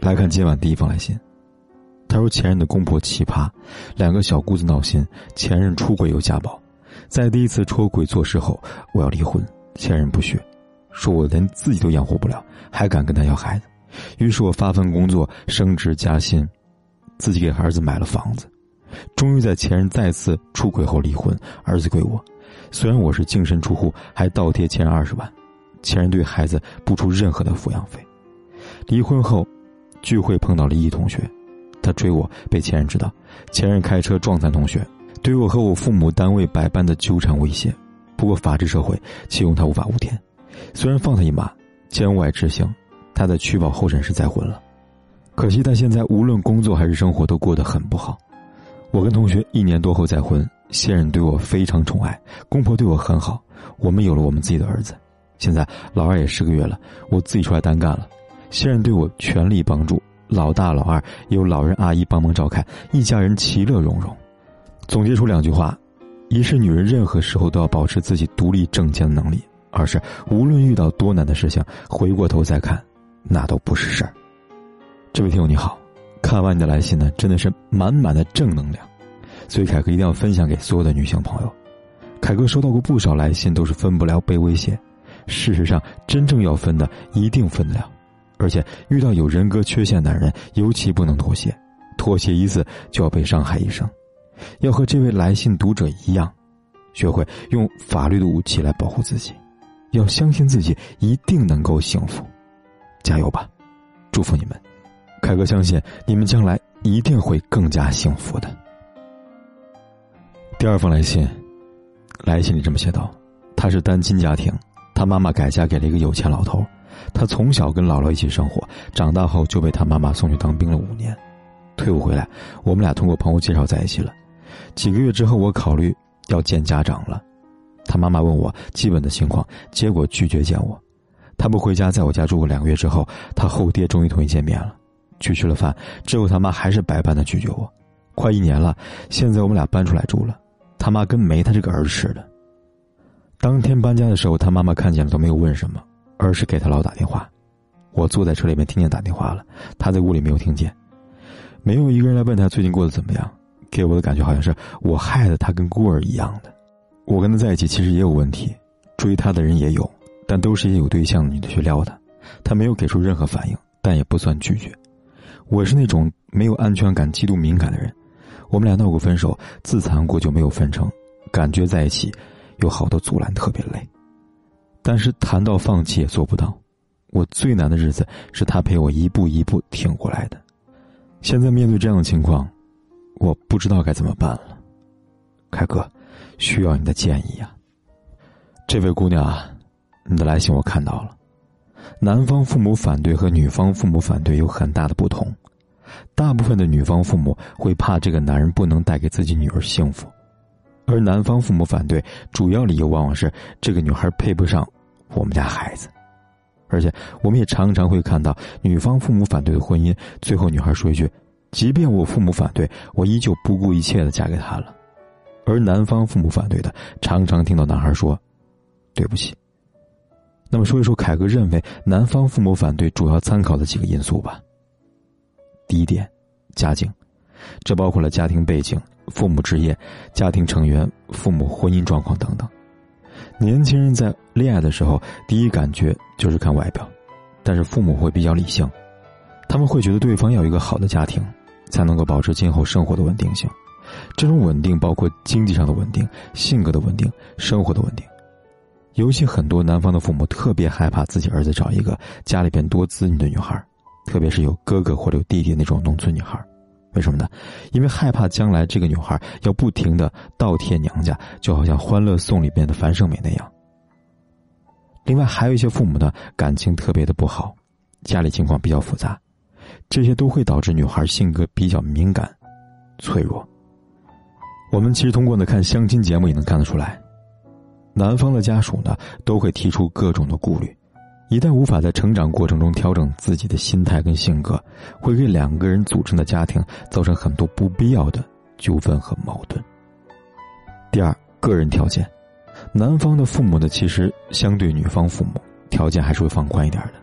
来看今晚第一封来信，他说前任的公婆奇葩，两个小姑子闹心，前任出轨又家暴，在第一次出轨做事后，我要离婚，前任不许，说我连自己都养活不了，还敢跟他要孩子，于是我发奋工作，升职加薪，自己给儿子买了房子，终于在前任再次出轨后离婚，儿子归我，虽然我是净身出户，还倒贴前任二十万，前任对孩子不出任何的抚养费，离婚后。聚会碰到了一同学，他追我被前任知道，前任开车撞残同学，对我和我父母单位百般的纠缠威胁。不过法治社会岂容他无法无天？虽然放他一马，监外执行，他在取保候审时再婚了。可惜他现在无论工作还是生活都过得很不好。我跟同学一年多后再婚，现任对我非常宠爱，公婆对我很好，我们有了我们自己的儿子。现在老二也十个月了，我自己出来单干了。现任对我全力帮助，老大老二有老人阿姨帮忙照看，一家人其乐融融。总结出两句话：一是女人任何时候都要保持自己独立挣钱的能力；二是无论遇到多难的事情，回过头再看，那都不是事儿。这位听友你好，看完你的来信呢，真的是满满的正能量，所以凯哥一定要分享给所有的女性朋友。凯哥收到过不少来信，都是分不了被威胁。事实上，真正要分的一定分得了。而且遇到有人格缺陷男人，尤其不能妥协，妥协一次就要被伤害一生。要和这位来信读者一样，学会用法律的武器来保护自己，要相信自己一定能够幸福，加油吧！祝福你们，凯哥相信你们将来一定会更加幸福的。第二封来信，来信里这么写道：他是单亲家庭，他妈妈改嫁给了一个有钱老头。他从小跟姥姥一起生活，长大后就被他妈妈送去当兵了五年。退伍回来，我们俩通过朋友介绍在一起了。几个月之后，我考虑要见家长了。他妈妈问我基本的情况，结果拒绝见我。他不回家，在我家住过两个月之后，他后爹终于同意见面了。去吃了饭之后，他妈还是百般的拒绝我。快一年了，现在我们俩搬出来住了。他妈跟没他这个儿子似的。当天搬家的时候，他妈妈看见了都没有问什么。而是给他老打电话，我坐在车里面听见打电话了，他在屋里没有听见，没有一个人来问他最近过得怎么样，给我的感觉好像是我害得他跟孤儿一样的。我跟他在一起其实也有问题，追他的人也有，但都是一些有对象的女的去撩他，他没有给出任何反应，但也不算拒绝。我是那种没有安全感、极度敏感的人，我们俩闹过分手，自残过就没有分成，感觉在一起有好多阻拦，特别累。但是谈到放弃也做不到，我最难的日子是他陪我一步一步挺过来的。现在面对这样的情况，我不知道该怎么办了。凯哥，需要你的建议啊。这位姑娘啊，你的来信我看到了，男方父母反对和女方父母反对有很大的不同。大部分的女方父母会怕这个男人不能带给自己女儿幸福。而男方父母反对，主要理由往往是这个女孩配不上我们家孩子，而且我们也常常会看到女方父母反对的婚姻，最后女孩说一句：“即便我父母反对，我依旧不顾一切的嫁给他了。”而男方父母反对的，常常听到男孩说：“对不起。”那么说一说凯哥认为男方父母反对主要参考的几个因素吧。第一点，家境，这包括了家庭背景。父母职业、家庭成员、父母婚姻状况等等。年轻人在恋爱的时候，第一感觉就是看外表，但是父母会比较理性，他们会觉得对方要一个好的家庭，才能够保持今后生活的稳定性。这种稳定包括经济上的稳定、性格的稳定、生活的稳定。尤其很多男方的父母特别害怕自己儿子找一个家里边多子女的女孩，特别是有哥哥或者有弟弟那种农村女孩。为什么呢？因为害怕将来这个女孩要不停的倒贴娘家，就好像《欢乐颂》里边的樊胜美那样。另外，还有一些父母的感情特别的不好，家里情况比较复杂，这些都会导致女孩性格比较敏感、脆弱。我们其实通过呢看相亲节目也能看得出来，男方的家属呢都会提出各种的顾虑，一旦无法在成长过程中调整自己的心态跟性格，会给两个人组成的家庭造成很多不必要的纠纷和矛盾。第二，个人条件，男方的父母呢其实相对女方父母条件还是会放宽一点的，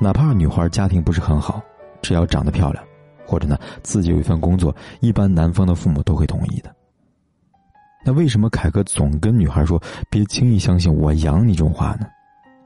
哪怕女孩家庭不是很好，只要长得漂亮，或者呢自己有一份工作，一般男方的父母都会同意的。那为什么凯哥总跟女孩说别轻易相信“我养你”这种话呢？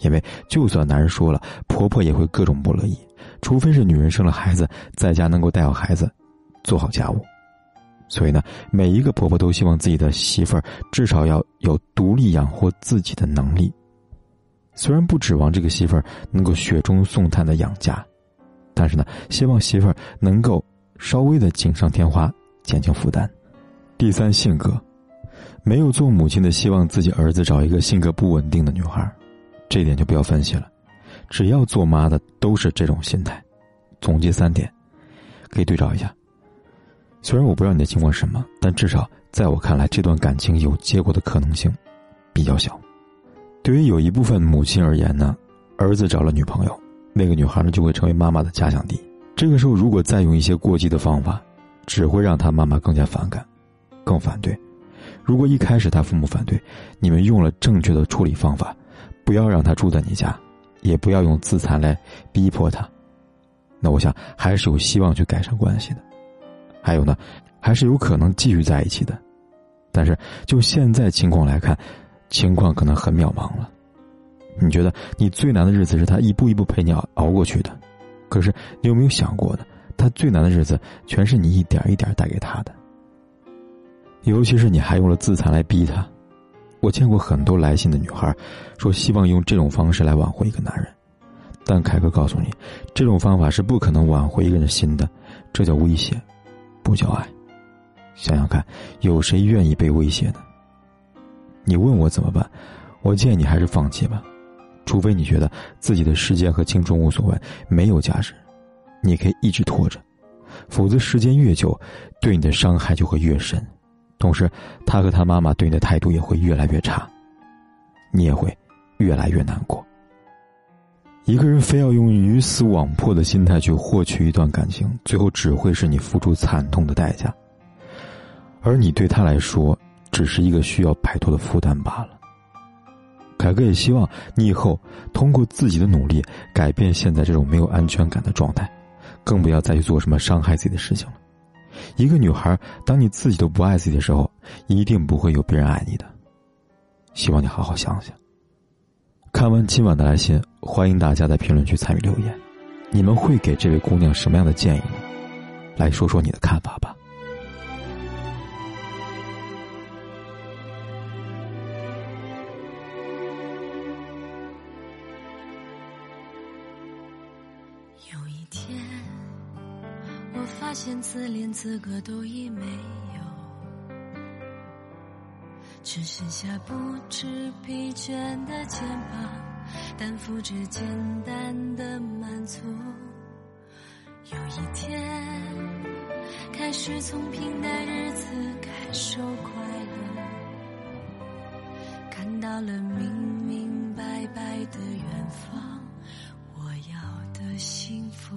因为就算男人说了，婆婆也会各种不乐意，除非是女人生了孩子，在家能够带好孩子，做好家务。所以呢，每一个婆婆都希望自己的媳妇儿至少要有独立养活自己的能力。虽然不指望这个媳妇儿能够雪中送炭的养家，但是呢，希望媳妇儿能够稍微的锦上添花，减轻负担。第三，性格。没有做母亲的希望自己儿子找一个性格不稳定的女孩，这点就不要分析了。只要做妈的都是这种心态。总结三点，可以对照一下。虽然我不知道你的情况是什么，但至少在我看来，这段感情有结果的可能性比较小。对于有一部分母亲而言呢，儿子找了女朋友，那个女孩呢就会成为妈妈的假想敌。这个时候，如果再用一些过激的方法，只会让他妈妈更加反感，更反对。如果一开始他父母反对，你们用了正确的处理方法，不要让他住在你家，也不要用自残来逼迫他，那我想还是有希望去改善关系的。还有呢，还是有可能继续在一起的。但是就现在情况来看，情况可能很渺茫了。你觉得你最难的日子是他一步一步陪你熬熬过去的，可是你有没有想过呢？他最难的日子全是你一点一点带给他的。尤其是你还用了自残来逼他，我见过很多来信的女孩，说希望用这种方式来挽回一个男人，但凯哥告诉你，这种方法是不可能挽回一个人心的，这叫威胁，不叫爱。想想看，有谁愿意被威胁呢？你问我怎么办，我建议你还是放弃吧，除非你觉得自己的时间和青春无所谓，没有价值，你可以一直拖着，否则时间越久，对你的伤害就会越深。同时，他和他妈妈对你的态度也会越来越差，你也会越来越难过。一个人非要用鱼死网破的心态去获取一段感情，最后只会是你付出惨痛的代价，而你对他来说只是一个需要摆脱的负担罢了。凯哥也希望你以后通过自己的努力改变现在这种没有安全感的状态，更不要再去做什么伤害自己的事情了。一个女孩，当你自己都不爱自己的时候，一定不会有别人爱你的。希望你好好想想。看完今晚的来信，欢迎大家在评论区参与留言，你们会给这位姑娘什么样的建议呢？来说说你的看法吧。有一天。发现自怜资格都已没有，只剩下不知疲倦的肩膀，担负着简单的满足。有一天，开始从平淡日子感受快乐，看到了明明白白的远方，我要的幸福。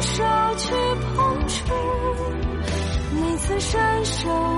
手去碰触每次伸手